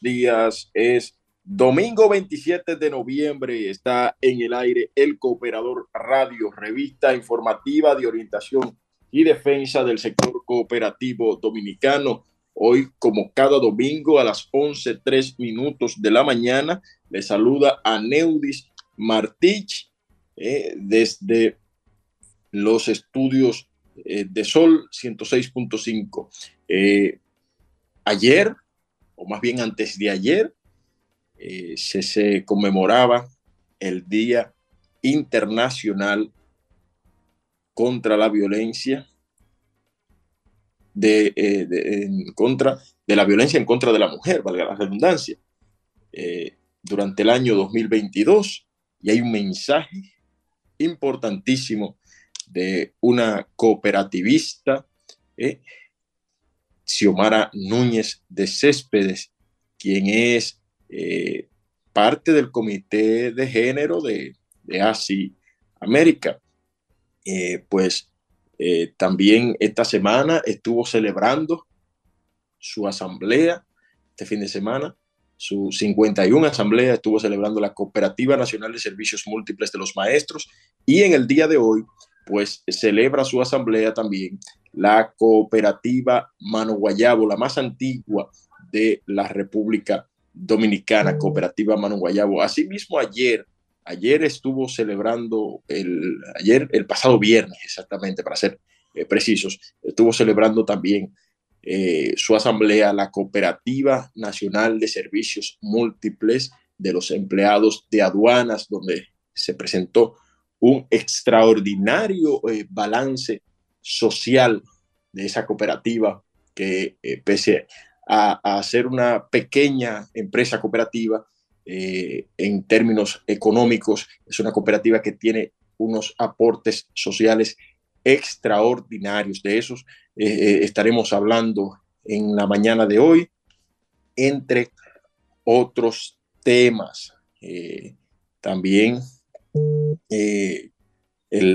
días. Es domingo 27 de noviembre, está en el aire el Cooperador Radio, revista informativa de orientación y defensa del sector cooperativo dominicano. Hoy, como cada domingo a las 11.03 minutos de la mañana, le saluda a Neudis Martich eh, desde los estudios eh, de Sol 106.5. Eh, ayer, o más bien antes de ayer, eh, se, se, conmemoraba el Día Internacional contra la Violencia, de, eh, de, en contra de la violencia en contra de la mujer, valga la redundancia, eh, durante el año 2022. Y hay un mensaje importantísimo de una cooperativista, eh, Xiomara Núñez de Céspedes, quien es eh, parte del comité de género de, de América. Eh, pues eh, también esta semana estuvo celebrando su asamblea, este fin de semana, su 51 asamblea estuvo celebrando la Cooperativa Nacional de Servicios Múltiples de los Maestros y en el día de hoy, pues celebra su asamblea también la Cooperativa Mano Guayabo, la más antigua de la República Dominicana, Cooperativa Mano Guayabo. Asimismo, ayer, ayer estuvo celebrando, el, ayer, el pasado viernes exactamente, para ser eh, precisos, estuvo celebrando también eh, su asamblea, la Cooperativa Nacional de Servicios Múltiples de los Empleados de Aduanas, donde se presentó un extraordinario eh, balance social de esa cooperativa que eh, pese a, ser una pequeña empresa cooperativa eh, en términos económicos, es una cooperativa que tiene unos aportes sociales extraordinarios. De esos estaremos hablando en la mañana de hoy, entre otros temas. también el,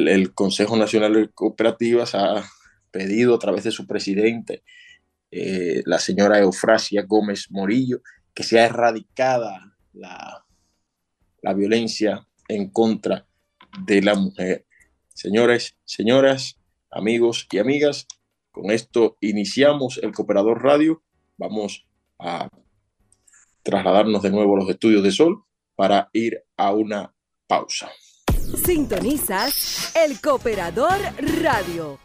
el, Consejo Nacional de Cooperativas ha pedido a través de su presidente, eh, la señora Eufrasia Gómez Morillo, que sea erradicada la, la violencia en contra de la mujer. Señores, señoras, amigos y amigas, con esto iniciamos el Cooperador Radio. Vamos a trasladarnos de nuevo a los estudios de Sol para ir a una pausa. Sintonizas el Cooperador Radio.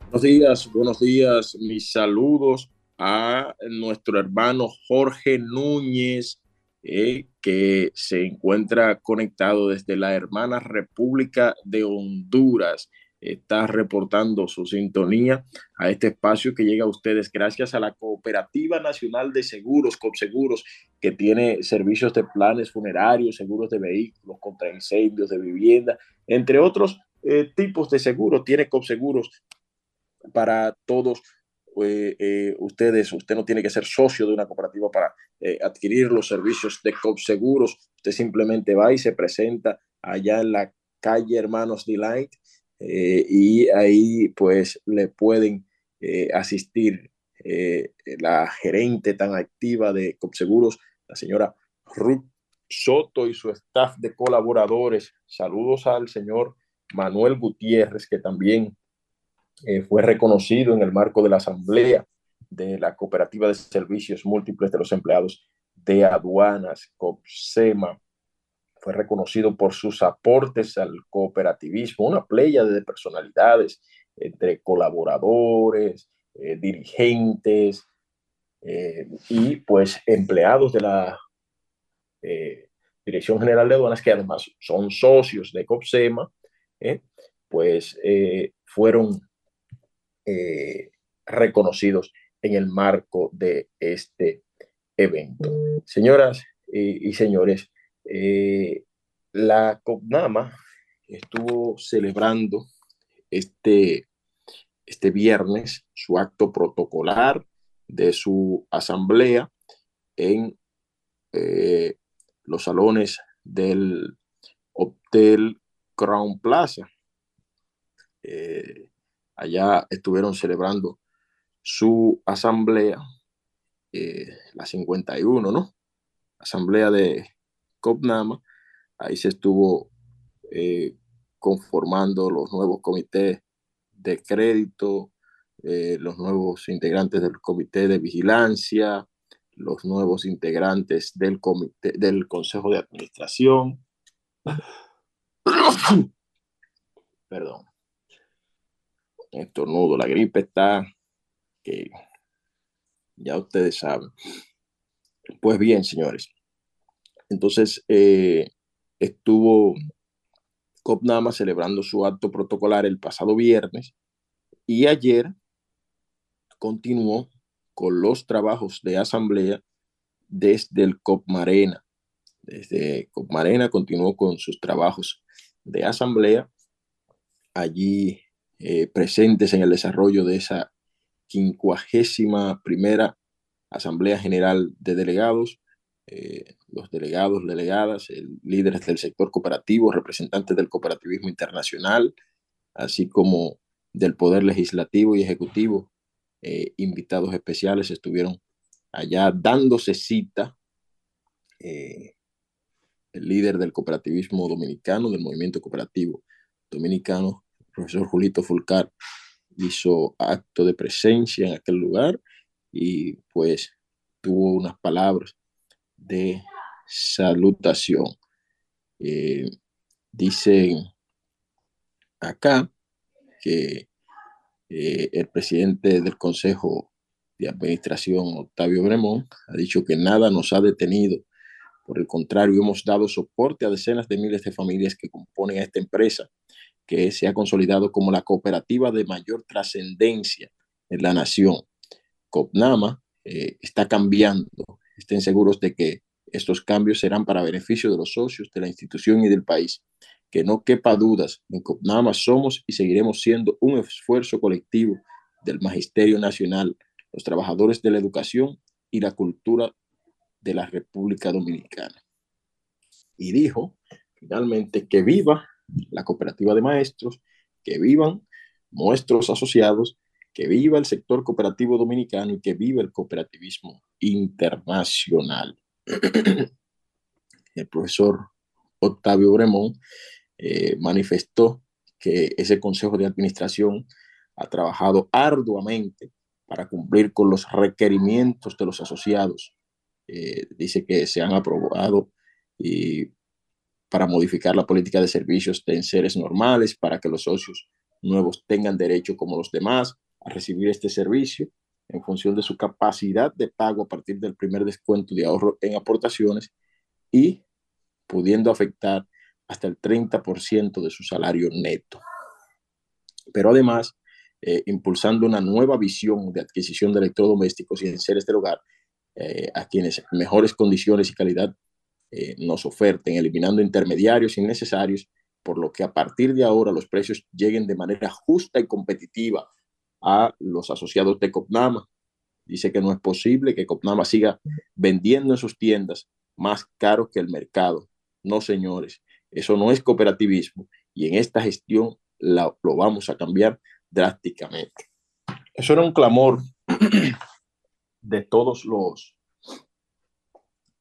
Buenos días, buenos días. Mis saludos a nuestro hermano Jorge Núñez, eh, que se encuentra conectado desde la hermana República de Honduras. Está reportando su sintonía a este espacio que llega a ustedes gracias a la Cooperativa Nacional de Seguros, COPSEGUROS, que tiene servicios de planes funerarios, seguros de vehículos contra incendios, de vivienda, entre otros eh, tipos de seguros. Tiene COPSEGUROS para todos eh, eh, ustedes, usted no tiene que ser socio de una cooperativa para adquirir los servicios de COPSEGUROS. Usted simplemente va y se presenta allá en la calle Hermanos Delight eh, y ahí pues le pueden eh, asistir eh, la gerente tan activa de COPSEGUROS, la señora Ruth Soto y su staff de colaboradores. Saludos al señor Manuel Gutiérrez, que también fue reconocido en el marco de la asamblea de la Cooperativa de Servicios Múltiples de los Empleados de Aduanas, COPSEMA, fue reconocido por sus aportes al cooperativismo, una playa de personalidades entre colaboradores, eh, dirigentes eh, y pues empleados de la eh, Dirección General de Aduanas, que además son socios de COPSEMA, pues fueron reconocidos en el marco de este evento. Señoras y señores, eh, la COPNAMA estuvo celebrando este, este viernes su acto protocolar de su asamblea en eh, los salones del Hotel Crown Plaza. Eh, allá estuvieron celebrando su asamblea, eh, la 51, ¿no? Asamblea de COPNAMA, ahí se estuvo eh, conformando los nuevos comités de crédito, eh, los nuevos integrantes del comité de vigilancia, los nuevos integrantes del comité del consejo de administración. Perdón. Estornudo, la gripe está que ya ustedes saben. Pues bien, señores. Entonces, eh, estuvo COPNAMA celebrando su acto protocolar el pasado viernes y ayer continuó con los trabajos de asamblea desde el COPMARENA. Desde COPMARENA continuó con sus trabajos de asamblea allí eh, presentes en el desarrollo de esa quincuagésima primera Asamblea General de Delegados, eh, los delegados, delegadas, líderes del sector cooperativo, representantes del cooperativismo internacional, así como del Poder Legislativo y Ejecutivo, eh, invitados especiales estuvieron allá dándose cita. Eh, el líder del cooperativismo dominicano, del movimiento cooperativo dominicano, el profesor Julito Fulcar, hizo acto de presencia en aquel lugar y pues tuvo unas palabras de salutación. Eh, dicen acá que eh, el presidente del Consejo de Administración, Octavio Bremón, ha dicho que nada nos ha detenido. Por el contrario, hemos dado soporte a decenas de miles de familias que componen a esta empresa, que se ha consolidado como la cooperativa de mayor trascendencia en la nación. COPNAMA eh, está cambiando. Estén seguros de que estos cambios serán para beneficio de los socios, de la institución y del país. Que no quepa dudas, en COPNAMA somos y seguiremos siendo un esfuerzo colectivo del Magisterio Nacional, los trabajadores de la educación y la cultura de la República Dominicana. Y dijo finalmente que viva la cooperativa de maestros, que vivan nuestros asociados, que viva el sector cooperativo dominicano y que viva el cooperativismo internacional. el profesor Octavio Bremón eh, manifestó que ese consejo de administración ha trabajado arduamente para cumplir con los requerimientos de los asociados. Eh, dice que se han aprobado y para modificar la política de servicios de seres normales, para que los socios nuevos tengan derecho como los demás a recibir este servicio en función de su capacidad de pago a partir del primer descuento de ahorro en aportaciones y pudiendo afectar hasta el 30% de su salario neto. Pero además, eh, impulsando una nueva visión de adquisición de electrodomésticos y enseres del hogar eh, a quienes mejores condiciones y calidad eh, nos oferten, eliminando intermediarios innecesarios, por lo que a partir de ahora los precios lleguen de manera justa y competitiva a los asociados de Copnama. Dice que no es posible que Copnama siga vendiendo en sus tiendas más caro que el mercado. No, señores, eso no es cooperativismo y en esta gestión lo vamos a cambiar drásticamente. Eso era un clamor de todos los,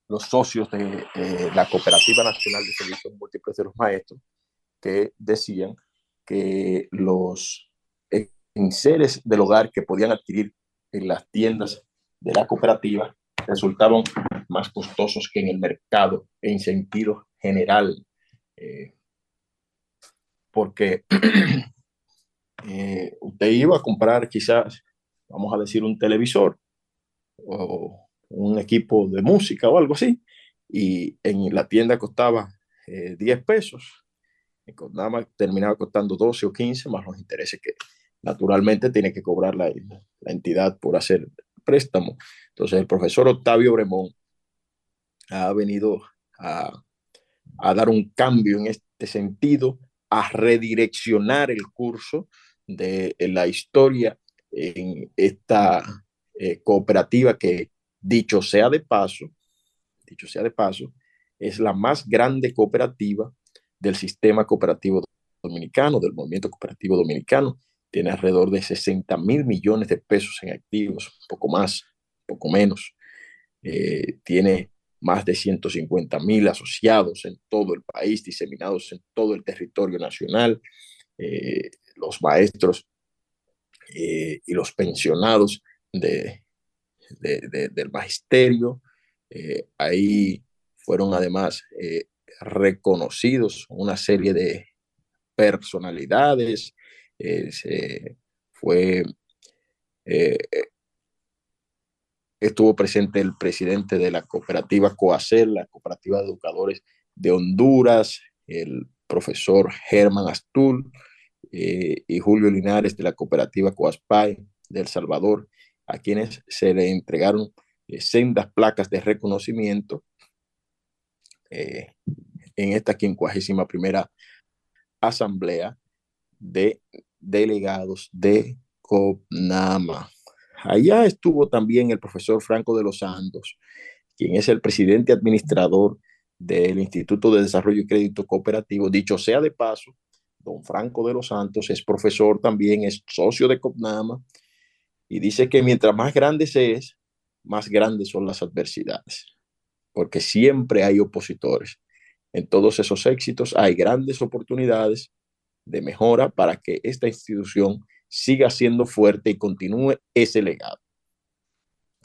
los socios de la Cooperativa Nacional de Servicios Múltiples de los Maestros que decían que los seres del hogar que podían adquirir en las tiendas de la cooperativa resultaban más costosos que en el mercado en sentido general. Eh, porque eh, usted iba a comprar quizás, vamos a decir, un televisor o un equipo de música o algo así, y en la tienda costaba 10 eh, pesos, nada más terminaba costando 12 o 15 más los intereses que, naturalmente tiene que cobrar la, entidad por hacer préstamo. Entonces el profesor Octavio Bremón ha venido a, dar un cambio en este sentido, a redireccionar el curso de la historia en esta eh, cooperativa que, dicho sea de paso, dicho sea de paso, es la más grande cooperativa del sistema cooperativo dominicano, del movimiento cooperativo dominicano, tiene alrededor de 60 mil millones de pesos en activos, poco más, poco menos. Eh, tiene más de 150 mil asociados en todo el país, diseminados en todo el territorio nacional. Eh, los maestros eh, y los pensionados de, del magisterio. ahí fueron además reconocidos una serie de personalidades. Fue estuvo presente el presidente de la cooperativa COACEL, la cooperativa de educadores de Honduras, el profesor Germán Astul eh, y Julio Linares de la cooperativa COASPAI de El Salvador, a quienes se le entregaron eh, sendas placas de reconocimiento eh, en esta 51 primera asamblea de delegados de COPNAMA. Allá estuvo también el profesor Franco de los Santos, quien es el presidente administrador del Instituto de Desarrollo y Crédito Cooperativo. Dicho sea de paso, don Franco de los Santos es profesor también, es socio de COPNAMA y dice que mientras más grande se es, más grandes son las adversidades, porque siempre hay opositores. En todos esos éxitos hay grandes oportunidades de mejora para que esta institución siga siendo fuerte y continúe ese legado.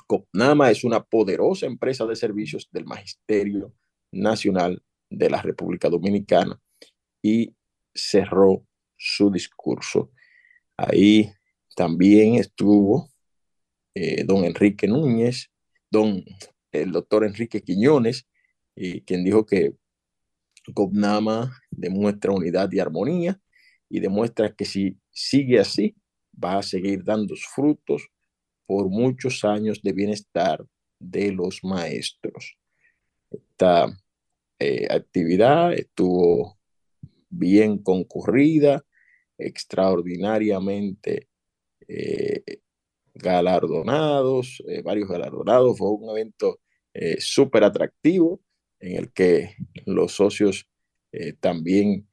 COPNAMA es una poderosa empresa de servicios del Magisterio Nacional de la República Dominicana y cerró su discurso. Ahí también estuvo eh, don Enrique Núñez, don el doctor Enrique Quiñones, quien dijo que COPNAMA demuestra unidad y armonía y demuestra que si sigue así, va a seguir dando frutos por muchos años de bienestar de los maestros. Esta eh, actividad estuvo bien concurrida, extraordinariamente eh, galardonados, eh, varios galardonados. Fue un evento súper atractivo en el que los socios también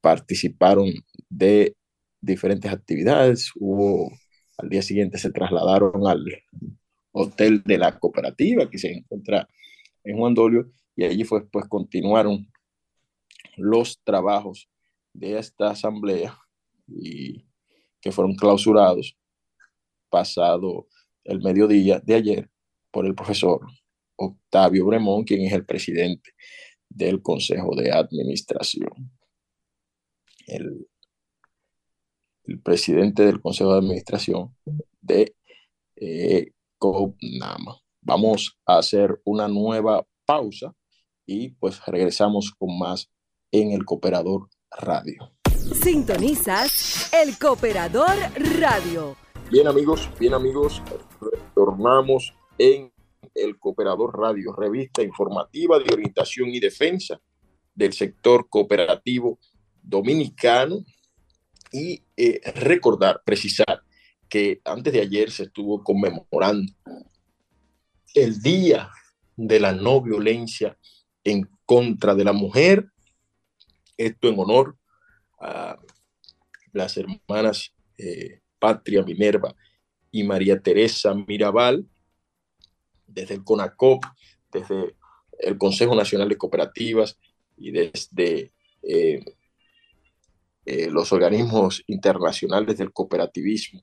participaron de diferentes actividades. Hubo, al día siguiente se trasladaron al hotel de la cooperativa que se encuentra en Juan Dolio y allí fue, pues continuaron los trabajos de esta asamblea y que fueron clausurados pasado el mediodía de ayer por el profesor Octavio Bremón, quien es el presidente del Consejo de Administración. El el presidente del Consejo de Administración de eh, Vamos a hacer una nueva pausa y pues regresamos con más en el Cooperador Radio. Sintonizas el Cooperador Radio. Bien amigos, bien amigos, retornamos en el Cooperador Radio, revista informativa de orientación y defensa del sector cooperativo dominicano y eh, recordar, precisar que antes de ayer se estuvo conmemorando el Día de la No Violencia en contra de la mujer, esto en honor a las hermanas eh, Patria Minerva y María Teresa Mirabal, desde el CONACOP, desde el Consejo Nacional de Cooperativas y desde eh, eh, los organismos internacionales del cooperativismo,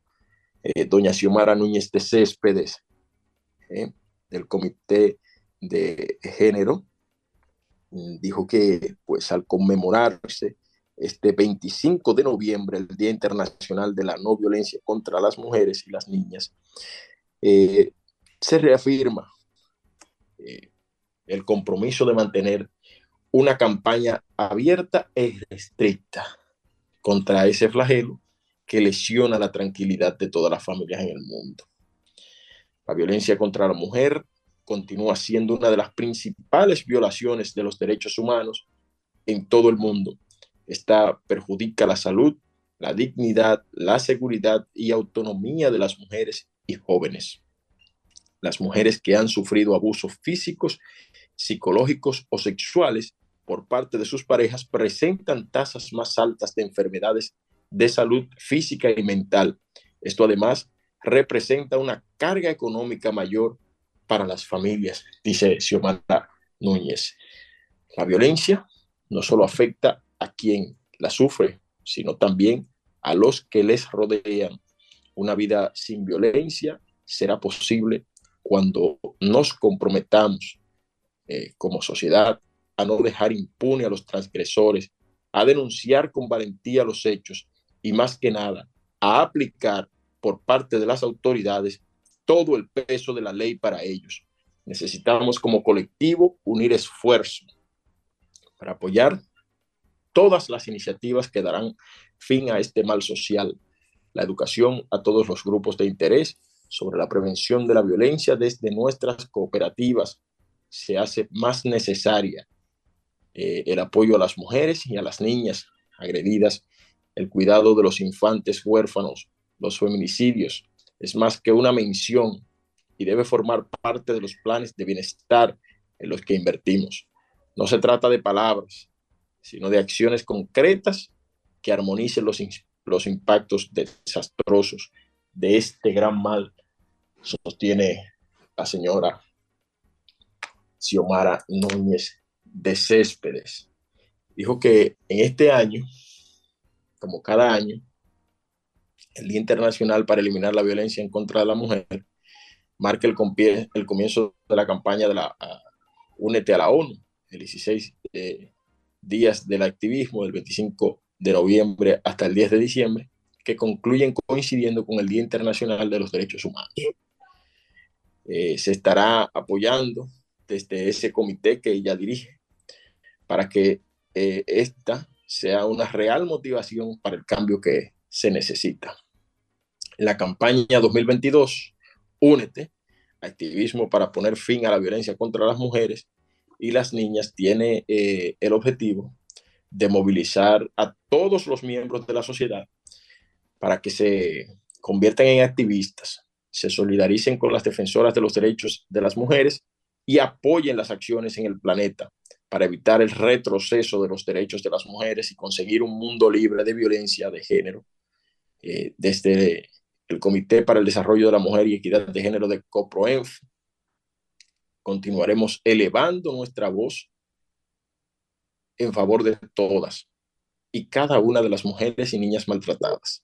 eh, doña Xiomara Núñez de Céspedes, eh, del Comité de Género, mm, dijo que pues al conmemorarse este 25 de noviembre, el Día Internacional de la No Violencia contra las Mujeres y las Niñas, se reafirma el compromiso de mantener una campaña abierta e estricta contra ese flagelo que lesiona la tranquilidad de todas las familias en el mundo. La violencia contra la mujer continúa siendo una de las principales violaciones de los derechos humanos en todo el mundo. Esta perjudica la salud, la dignidad, la seguridad y autonomía de las mujeres y jóvenes. Las mujeres que han sufrido abusos físicos, psicológicos o sexuales por parte de sus parejas presentan tasas más altas de enfermedades de salud física y mental. Esto además representa una carga económica mayor para las familias, dice Xiomara Núñez. La violencia no solo afecta a quien la sufre, sino también a los que les rodean. Una vida sin violencia será posible cuando nos comprometamos eh, como sociedad a no dejar impune a los transgresores, a denunciar con valentía los hechos y más que nada a aplicar por parte de las autoridades todo el peso de la ley para ellos. Necesitamos como colectivo unir esfuerzos para apoyar todas las iniciativas que darán fin a este mal social, la educación a todos los grupos de interés sobre la prevención de la violencia desde nuestras cooperativas se hace más necesaria. Eh, el apoyo a las mujeres y a las niñas agredidas, el cuidado de los infantes huérfanos, los feminicidios, es más que una mención y debe formar parte de los planes de bienestar en los que invertimos. No se trata de palabras, sino de acciones concretas que armonicen los, los impactos desastrosos de este gran mal, sostiene la señora Xiomara Núñez de Céspedes. Dijo que en este año, como cada año, el Día Internacional para Eliminar la Violencia en contra de la Mujer marca el, comienzo de la campaña de la Únete a la ONU, el 16 eh, días del activismo, del 25 de noviembre hasta el 10 de diciembre, que concluyen coincidiendo con el Día Internacional de los Derechos Humanos. Eh, se estará apoyando desde ese comité que ella dirige para que eh, esta sea una real motivación para el cambio que se necesita. La campaña 2022, Únete, activismo para poner fin a la violencia contra las mujeres y las niñas, tiene eh, el objetivo de movilizar a todos los miembros de la sociedad para que se conviertan en activistas, se solidaricen con las defensoras de los derechos de las mujeres y apoyen las acciones en el planeta para evitar el retroceso de los derechos de las mujeres y conseguir un mundo libre de violencia de género. Eh, desde el Comité para el Desarrollo de la Mujer y Equidad de Género de COPROENF, continuaremos elevando nuestra voz en favor de todas y cada una de las mujeres y niñas maltratadas.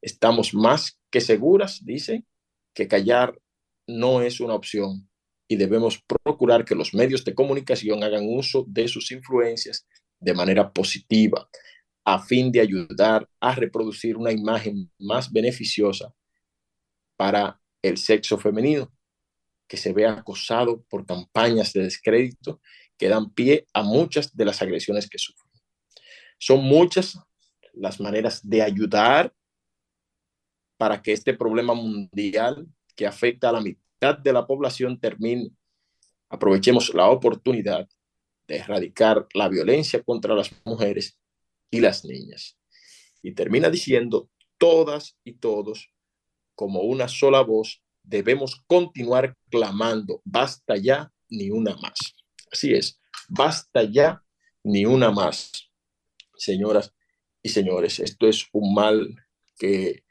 Estamos más que seguras, dice, que callar no es una opción y debemos procurar que los medios de comunicación hagan uso de sus influencias de manera positiva a fin de ayudar a reproducir una imagen más beneficiosa para el sexo femenino, que se ve acosado por campañas de descrédito que dan pie a muchas de las agresiones que sufren. Son muchas las maneras de ayudar para que este problema mundial que afecta a la mitad de la población termine. Aprovechemos la oportunidad de erradicar la violencia contra las mujeres y las niñas. Y termina diciendo, todas y todos, como una sola voz, debemos continuar clamando, basta ya, ni una más. Así es, basta ya, ni una más. Señoras y señores, esto es un mal que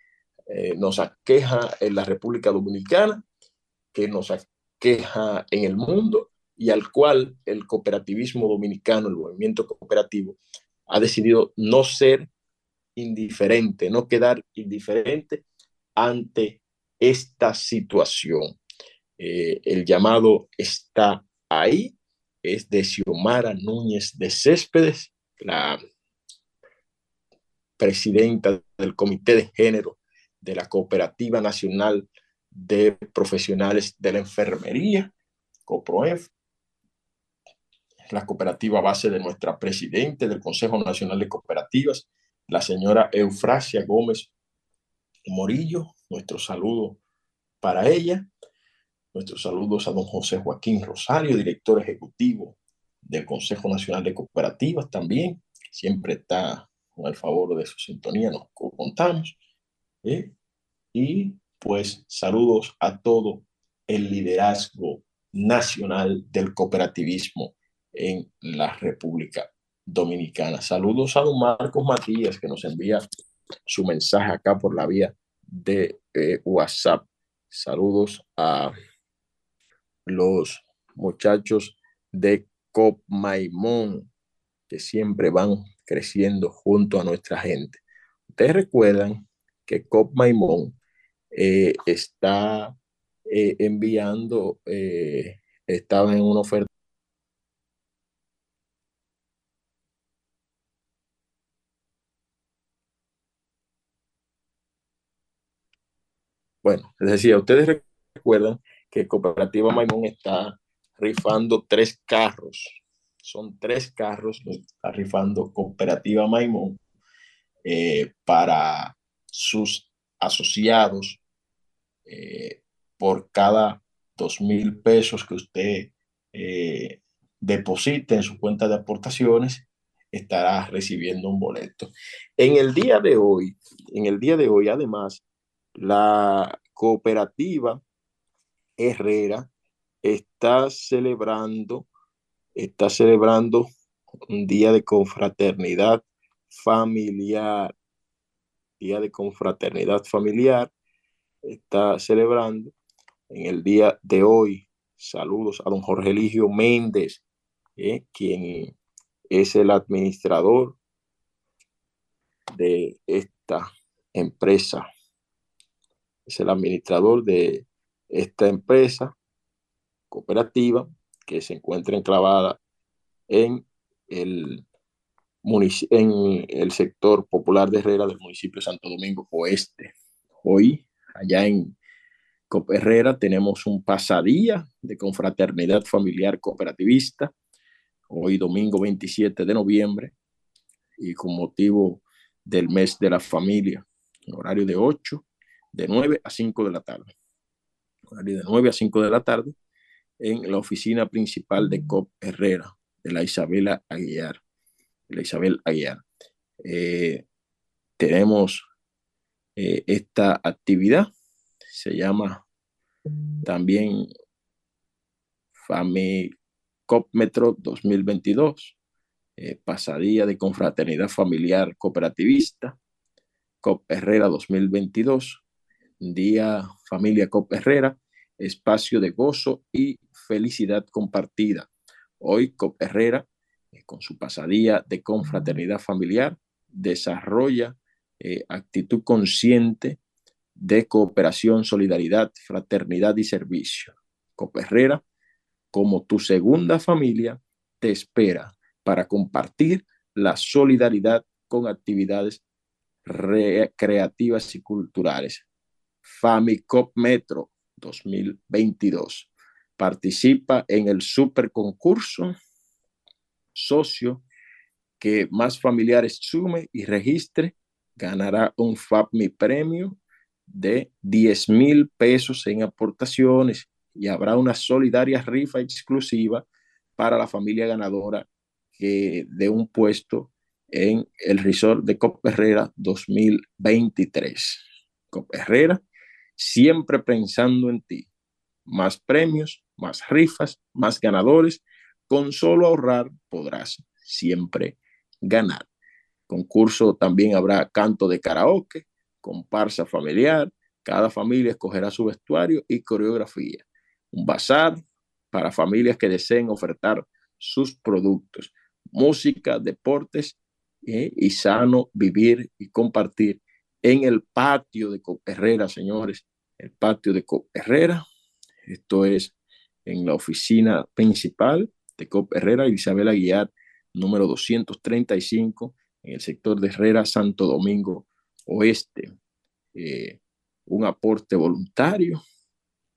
eh, nos aqueja en la República Dominicana, que nos aqueja en el mundo y al cual el cooperativismo dominicano, el movimiento cooperativo, ha decidido no ser indiferente, no quedar indiferente ante esta situación. Eh, el llamado está ahí, es de Xiomara Núñez de Céspedes, la presidenta del Comité de Género de la Cooperativa Nacional de Profesionales de la Enfermería, COPROEF, la cooperativa base de nuestra presidente del Consejo Nacional de Cooperativas, la señora Eufrasia Gómez Morillo. Nuestro saludo para ella. Nuestros saludos a don José Joaquín Rosario, director ejecutivo del Consejo Nacional de Cooperativas también. Siempre está con el favor de su sintonía, nos contamos. ¿eh? Y pues saludos a todo el liderazgo nacional del cooperativismo en la República Dominicana. Saludos a don Marcos Matías, que nos envía su mensaje acá por la vía de eh, WhatsApp. Saludos a los muchachos de Cop Maimón, que siempre van creciendo junto a nuestra gente. Ustedes recuerdan que Cop Maimón eh, está eh, enviando, eh, estaba en una oferta. Bueno, les decía, ustedes recuerdan que Cooperativa Maimón está rifando tres carros. Son tres carros, está rifando Cooperativa Maimón para sus asociados eh, por cada dos mil pesos que usted eh, deposite en su cuenta de aportaciones, estará recibiendo un boleto. En el día de hoy, en el día de hoy, además, la cooperativa Herrera está celebrando, está celebrando un día de confraternidad familiar, día de confraternidad familiar, está celebrando en el día de hoy. Saludos a don Jorge Eligio Méndez, eh, quien es el administrador de esta empresa. Es el administrador de esta empresa cooperativa que se encuentra enclavada en el, en el sector popular de Herrera del municipio de Santo Domingo Oeste. Hoy allá en Herrera tenemos un pasadía de confraternidad familiar cooperativista, hoy domingo 27 de noviembre, y con motivo del mes de la familia, horario de 8, de 9 a 5 de la tarde. Horario de 9 a 5 de la tarde en la oficina principal de COP Herrera, de la Isabela Aguiar. la Isabel Aguiar. Eh, tenemos eh, esta actividad. Se llama también FAMICOP Metro 2022, eh, Pasadía de Confraternidad Familiar Cooperativista, COP Herrera 2022, Día Familia COP Herrera, Espacio de Gozo y Felicidad Compartida. Hoy COP Herrera, eh, con su pasadía de confraternidad familiar, desarrolla eh, actitud consciente de cooperación, solidaridad, fraternidad y servicio. Coperrera, como tu segunda familia, te espera para compartir la solidaridad con actividades recreativas y culturales. FamiCop Metro 2022. Participa en el super concurso socio que más familiares sume y registre ganará un FAPMI premio de 10 mil pesos en aportaciones y habrá una solidaria rifa exclusiva para la familia ganadora de un puesto en el resort de Cop Herrera 2023. Cop Herrera, siempre pensando en ti. Más premios, más rifas, más ganadores. Con solo ahorrar podrás siempre ganar. Concurso también habrá canto de karaoke, comparsa familiar, cada familia escogerá su vestuario y coreografía. Un bazar para familias que deseen ofertar sus productos, música, deportes eh, y sano vivir y compartir en el patio de Herrera, señores, el patio de Herrera. Esto es en la oficina principal de Cop Herrera, Isabel Aguiar, número 235 en el sector de Herrera, Santo Domingo Oeste. Eh, un aporte voluntario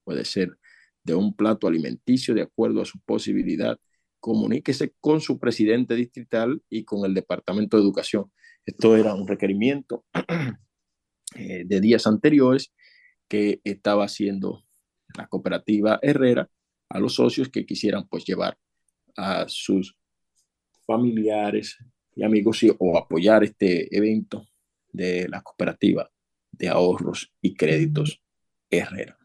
puede ser de un plato alimenticio de acuerdo a su posibilidad. Comuníquese con su presidente distrital y con el Departamento de Educación. Esto era un requerimiento eh, de días anteriores que estaba haciendo la cooperativa Herrera a los socios que quisieran pues llevar a sus familiares, y amigos o apoyar este evento de la cooperativa de ahorros y créditos Herrera.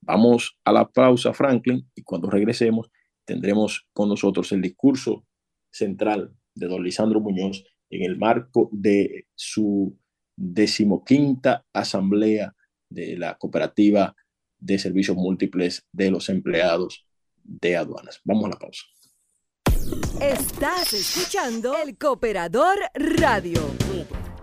Vamos a la pausa, Franklin, y cuando regresemos tendremos con nosotros el discurso central de don Lisandro Muñoz en el marco de su decimoquinta asamblea de la cooperativa de servicios múltiples de los empleados de aduanas. Vamos a la pausa. Estás escuchando el Cooperador Radio.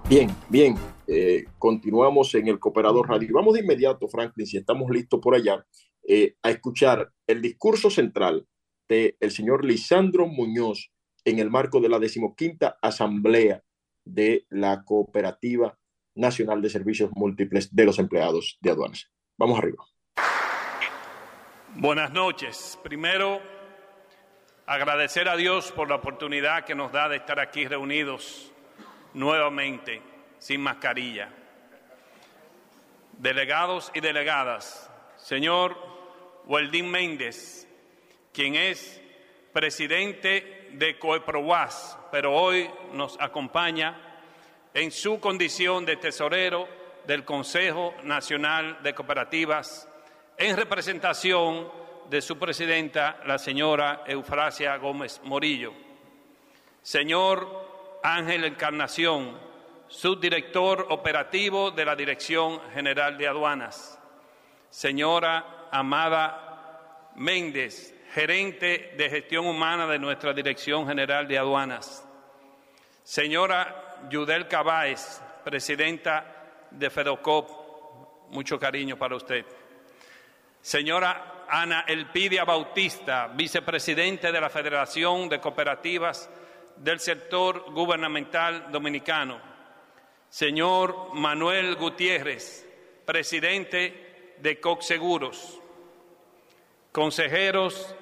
Bien, bien. Eh, continuamos en el Cooperador Radio. Vamos de inmediato, Franklin, si estamos listos por allá, eh, a escuchar el discurso central del el señor Lisandro Muñoz en el marco de la decimoquinta asamblea de la Cooperativa Nacional de Servicios Múltiples de los Empleados de Aduanas. Vamos arriba. Buenas noches. Primero, agradecer a Dios por la oportunidad que nos da de estar aquí reunidos nuevamente sin mascarilla. Delegados y delegadas, señor Weldín Méndez, quien es presidente de Coeprowas, pero hoy nos acompaña en su condición de tesorero del Consejo Nacional de Cooperativas en representación de su presidenta, la señora Eufrasia Gómez Morillo. Señor Ángel Encarnación, subdirector operativo de la Dirección General de Aduanas. Señora Amada Méndez, gerente de gestión humana de nuestra Dirección General de Aduanas. Señora Yudel Cabáez, presidenta de FEDOCOP, mucho cariño para usted. Señora Ana Elpidia Bautista, vicepresidente de la Federación de Cooperativas del Sector Gubernamental Dominicano. Señor Manuel Gutiérrez, presidente de Seguros. Consejeros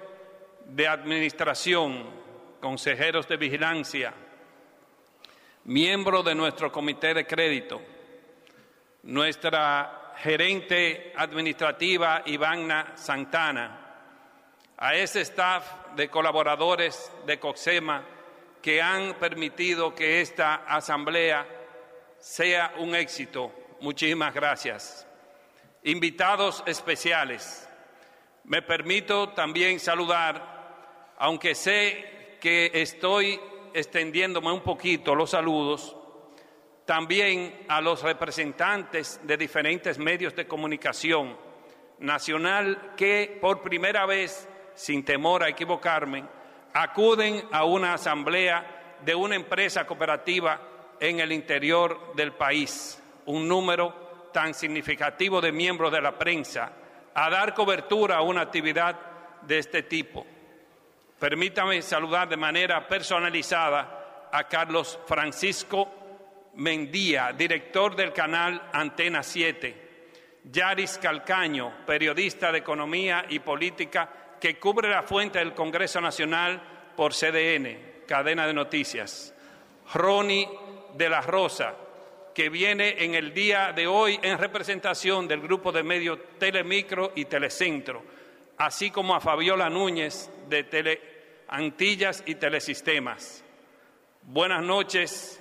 de Administración, consejeros de Vigilancia, miembro de nuestro Comité de Crédito, nuestra gerente administrativa Ivana Santana, a ese staff de colaboradores de COXEMA que han permitido que esta asamblea sea un éxito. Muchísimas gracias. Invitados especiales, me permito también saludar, aunque sé que estoy extendiéndome un poquito los saludos, también a los representantes de diferentes medios de comunicación nacional que por primera vez, sin temor a equivocarme, acuden a una asamblea de una empresa cooperativa en el interior del país, un número tan significativo de miembros de la prensa, a dar cobertura a una actividad de este tipo. Permítame saludar de manera personalizada a Carlos Francisco Mendía, director del canal Antena 7. Yaris Calcaño, periodista de Economía y Política que cubre la fuente del Congreso Nacional por CDN, cadena de noticias. Ronnie de la Rosa, que viene en el día de hoy en representación del grupo de medios Telemicro y Telecentro, así como a Fabiola Núñez de Tele Antillas y Telesistemas. Buenas noches,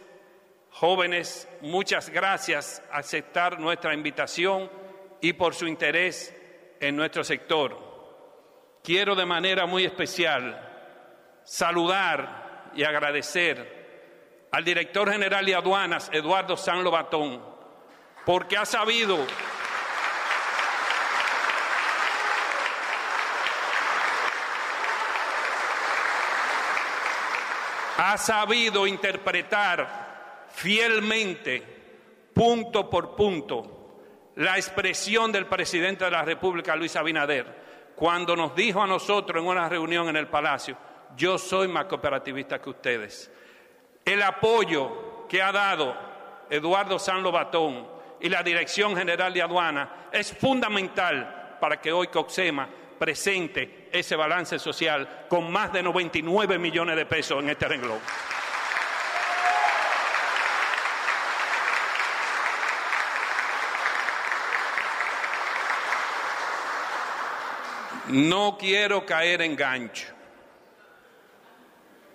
Jóvenes, muchas gracias por aceptar nuestra invitación y por su interés en nuestro sector. Quiero de manera muy especial saludar y agradecer al director general de aduanas, Eduardo San Lobatón, porque ha sabido ha sabido interpretar fielmente, punto por punto, la expresión del presidente de la República, Luis Abinader, cuando nos dijo a nosotros en una reunión en el Palacio, yo soy más cooperativista que ustedes. El apoyo que ha dado Eduardo San Lobatón y la Dirección General de Aduana es fundamental para que hoy Coxema presente ese balance social con más de 99 millones de pesos en este renglón. No quiero caer en gancho.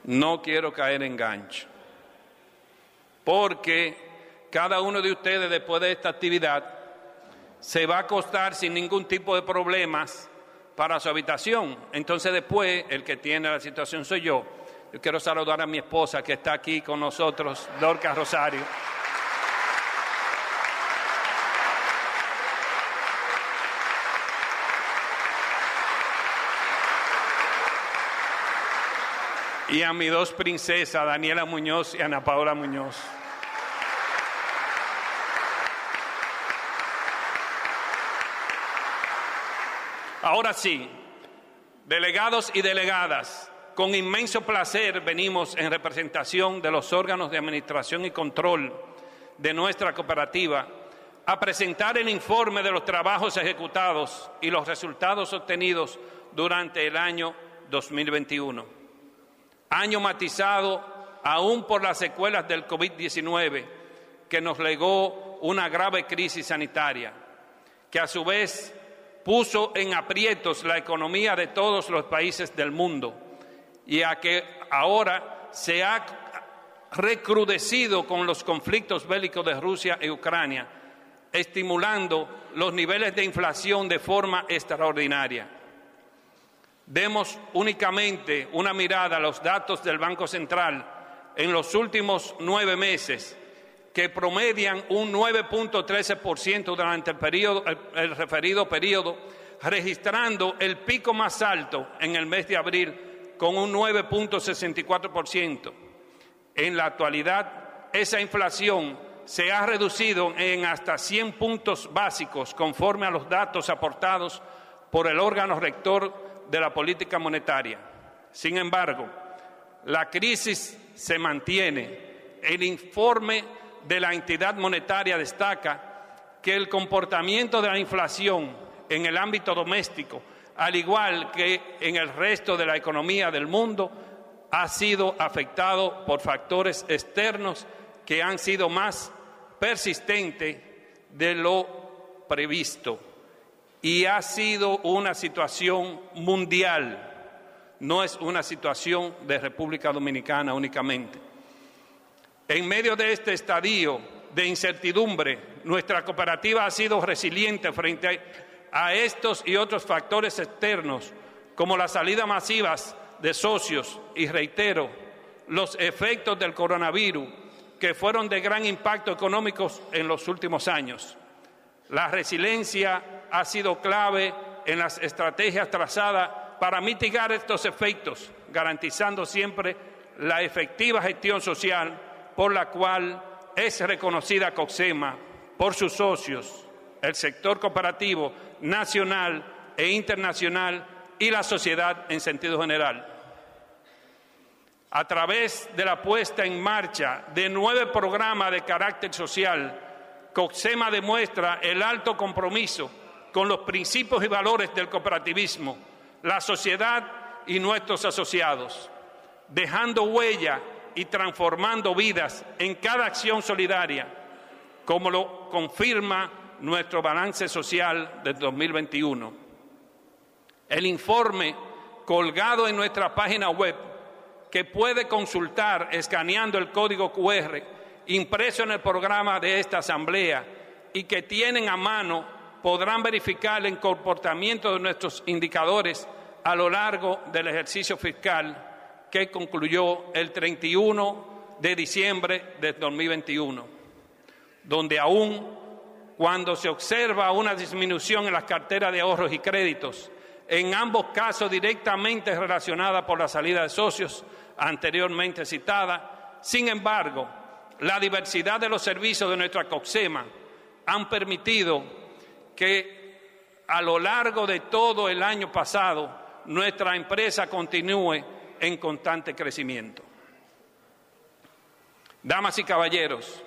No quiero caer en gancho. Porque cada uno de ustedes después de esta actividad se va a acostar sin ningún tipo de problemas para su habitación. Entonces después el que tiene la situación soy yo. Yo quiero saludar a mi esposa que está aquí con nosotros, Dorca Rosario. Y a mis dos princesas, Daniela Muñoz y Ana Paola Muñoz. Ahora sí, delegados y delegadas, con inmenso placer venimos en representación de los órganos de administración y control de nuestra cooperativa a presentar el informe de los trabajos ejecutados y los resultados obtenidos durante el año 2021. Año matizado aún por las secuelas del COVID-19 que nos legó una grave crisis sanitaria, que a su vez puso en aprietos la economía de todos los países del mundo y a que ahora se ha recrudecido con los conflictos bélicos de Rusia y Ucrania, estimulando los niveles de inflación de forma extraordinaria. Demos únicamente una mirada a los datos del Banco Central en los últimos nueve meses, que promedian un 9.13% durante el, referido periodo, registrando el pico más alto en el mes de abril con un 9.64%. En la actualidad, esa inflación se ha reducido en hasta 100 puntos básicos conforme a los datos aportados por el órgano rector de la política monetaria. Sin embargo, la crisis se mantiene. El informe de la entidad monetaria destaca que el comportamiento de la inflación en el ámbito doméstico, al igual que en el resto de la economía del mundo, ha sido afectado por factores externos que han sido más persistentes de lo previsto. Y ha sido una situación mundial, no es una situación de República Dominicana únicamente. En medio de este estadio de incertidumbre, nuestra cooperativa ha sido resiliente frente a estos y otros factores externos, como las salidas masivas de socios y reitero, los efectos del coronavirus, que fueron de gran impacto económico en los últimos años. La resiliencia ha sido clave en las estrategias trazadas para mitigar estos efectos, garantizando siempre la efectiva gestión social por la cual es reconocida COXEMA por sus socios, el sector cooperativo nacional e internacional y la sociedad en sentido general. A través de la puesta en marcha de nueve programas de carácter social, COXEMA demuestra el alto compromiso con los principios y valores del cooperativismo, la sociedad y nuestros asociados, dejando huella y transformando vidas en cada acción solidaria, como lo confirma nuestro balance social del 2021. El informe colgado en nuestra página web, que puede consultar escaneando el código QR impreso en el programa de esta asamblea y que tienen a mano, podrán verificar el comportamiento de nuestros indicadores a lo largo del ejercicio fiscal que concluyó el 31 de diciembre de 2021, donde aún cuando se observa una disminución en las carteras de ahorros y créditos, en ambos casos directamente relacionada por la salida de socios anteriormente citada, sin embargo, la diversidad de los servicios de nuestra COXEMA han permitido que a lo largo de todo el año pasado nuestra empresa continúe en constante crecimiento. Damas y caballeros,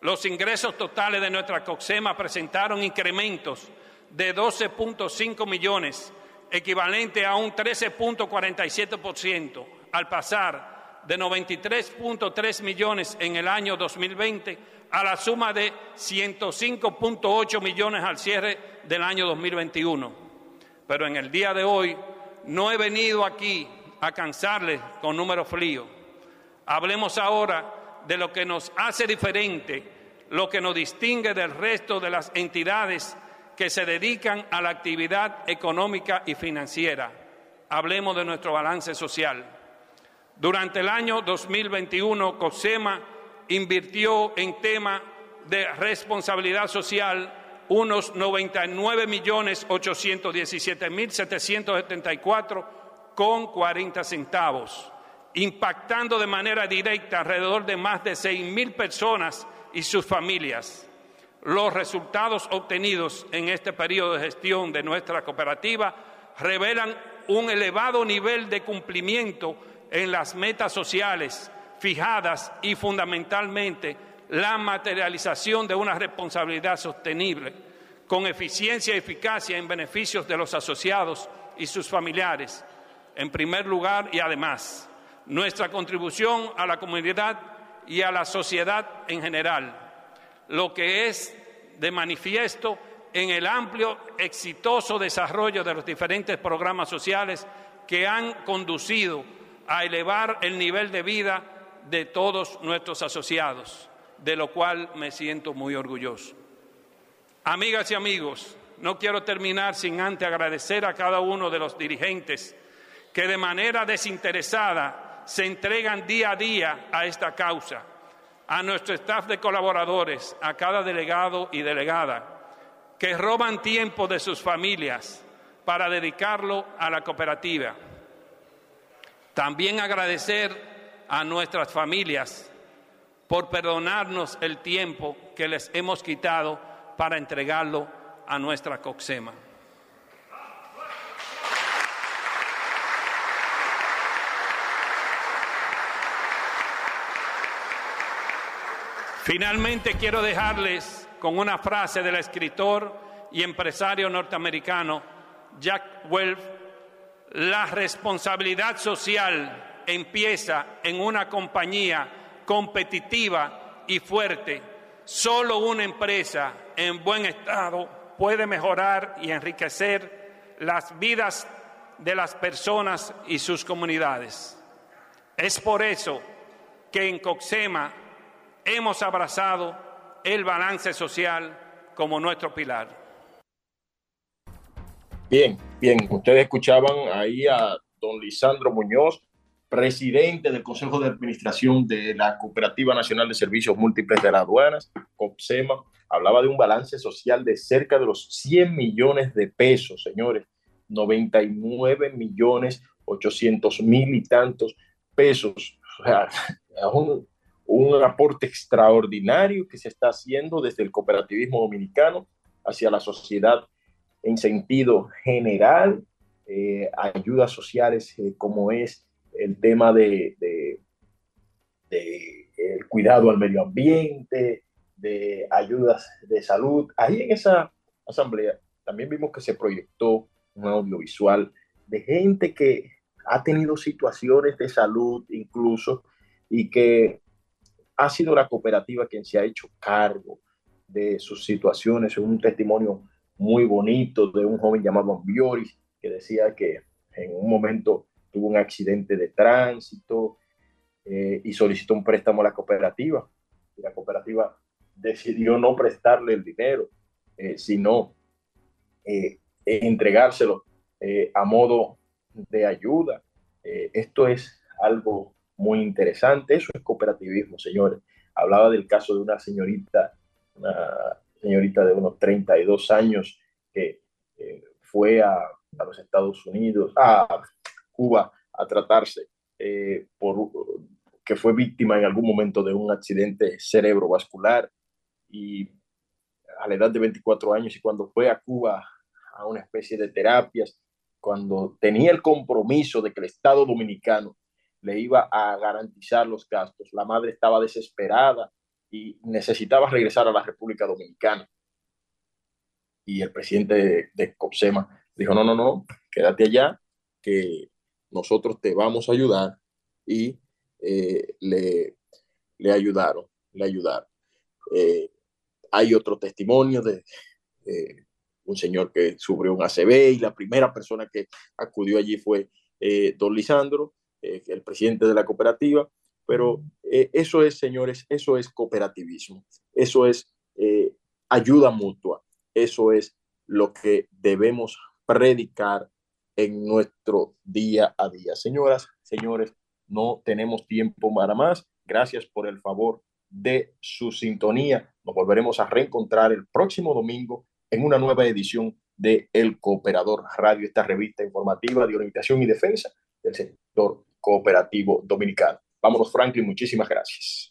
los ingresos totales de nuestra COXEMA presentaron incrementos de 12.5 millones, equivalente a un 13.47%, al pasar de 93.3 millones en el año 2020 a la suma de 105.8 millones al cierre del año 2021. Pero en el día de hoy no he venido aquí a cansarles con números fríos. Hablemos ahora de lo que nos hace diferente, lo que nos distingue del resto de las entidades que se dedican a la actividad económica y financiera. Hablemos de nuestro balance social. Durante el año 2021, COSEMA invirtió en tema de responsabilidad social unos 99 millones 817 mil 774 con 40 centavos impactando de manera directa alrededor de más de 6.000 personas y sus familias. Los resultados obtenidos en este periodo de gestión de nuestra cooperativa revelan un elevado nivel de cumplimiento en las metas sociales fijadas y fundamentalmente la materialización de una responsabilidad sostenible con eficiencia y eficacia en beneficios de los asociados y sus familiares, en primer lugar y además nuestra contribución a la comunidad y a la sociedad en general, lo que es de manifiesto en el amplio, exitoso desarrollo de los diferentes programas sociales que han conducido a elevar el nivel de vida de todos nuestros asociados, de lo cual me siento muy orgulloso. Amigas y amigos, no quiero terminar sin antes agradecer a cada uno de los dirigentes que de manera desinteresada se entregan día a día a esta causa, a nuestro staff de colaboradores, a cada delegado y delegada, que roban tiempo de sus familias para dedicarlo a la cooperativa. También agradecer a nuestras familias por perdonarnos el tiempo que les hemos quitado para entregarlo a nuestra Coxema. Finalmente quiero dejarles con una frase del escritor y empresario norteamericano Jack Welch, la responsabilidad social empieza en una compañía competitiva y fuerte. Solo una empresa en buen estado puede mejorar y enriquecer las vidas de las personas y sus comunidades. Es por eso que en Coxema hemos abrazado el balance social como nuestro pilar. Bien, bien, ustedes escuchaban ahí a don Lisandro Muñoz, presidente del Consejo de Administración de la Cooperativa Nacional de Servicios Múltiples de las Aduanas, COPSEMA, hablaba de un balance social de cerca de los 100 millones de pesos, señores, 99 millones 800 mil y tantos pesos. O sea, un, un aporte extraordinario que se está haciendo desde el cooperativismo dominicano hacia la sociedad en sentido general, eh, ayudas sociales eh, como es el tema de, de, el cuidado al medio ambiente, de ayudas de salud. Ahí en esa asamblea también vimos que se proyectó un audiovisual de gente que ha tenido situaciones de salud incluso y que ha sido la cooperativa quien se ha hecho cargo de sus situaciones. Es un testimonio muy bonito de un joven llamado Ambioris que decía que en un momento tuvo un accidente de tránsito eh, y solicitó un préstamo a la cooperativa. Y la cooperativa decidió no prestarle el dinero, eh, sino eh, entregárselo a modo de ayuda. esto es algo muy interesante. Eso es cooperativismo, señores. Hablaba del caso de una señorita, una señorita de unos 32 años que fue a, a, los Estados Unidos, a Cuba, a tratarse por que fue víctima en algún momento de un accidente cerebrovascular y a la edad de 24 años y cuando fue a Cuba a una especie de terapias, cuando tenía el compromiso de que el Estado dominicano le iba a garantizar los gastos, la madre estaba desesperada y necesitaba regresar a la República Dominicana. Y el presidente de, de COPSEMA dijo, no, no, no, quédate allá, que nosotros te vamos a ayudar y eh, le, le, ayudaron, le ayudaron. Eh, hay otro testimonio de eh, un señor que sufrió un ACV y la primera persona que acudió allí fue don Lisandro, el presidente de la cooperativa, pero eso es, señores, eso es cooperativismo, eso es ayuda mutua, eso es lo que debemos predicar en nuestro día a día. Señoras, señores, no tenemos tiempo para más. Gracias por el favor de su sintonía. Nos volveremos a reencontrar el próximo domingo en una nueva edición de El Cooperador Radio, esta revista informativa de orientación y defensa del sector cooperativo dominicano. Vámonos, Franklin, muchísimas gracias.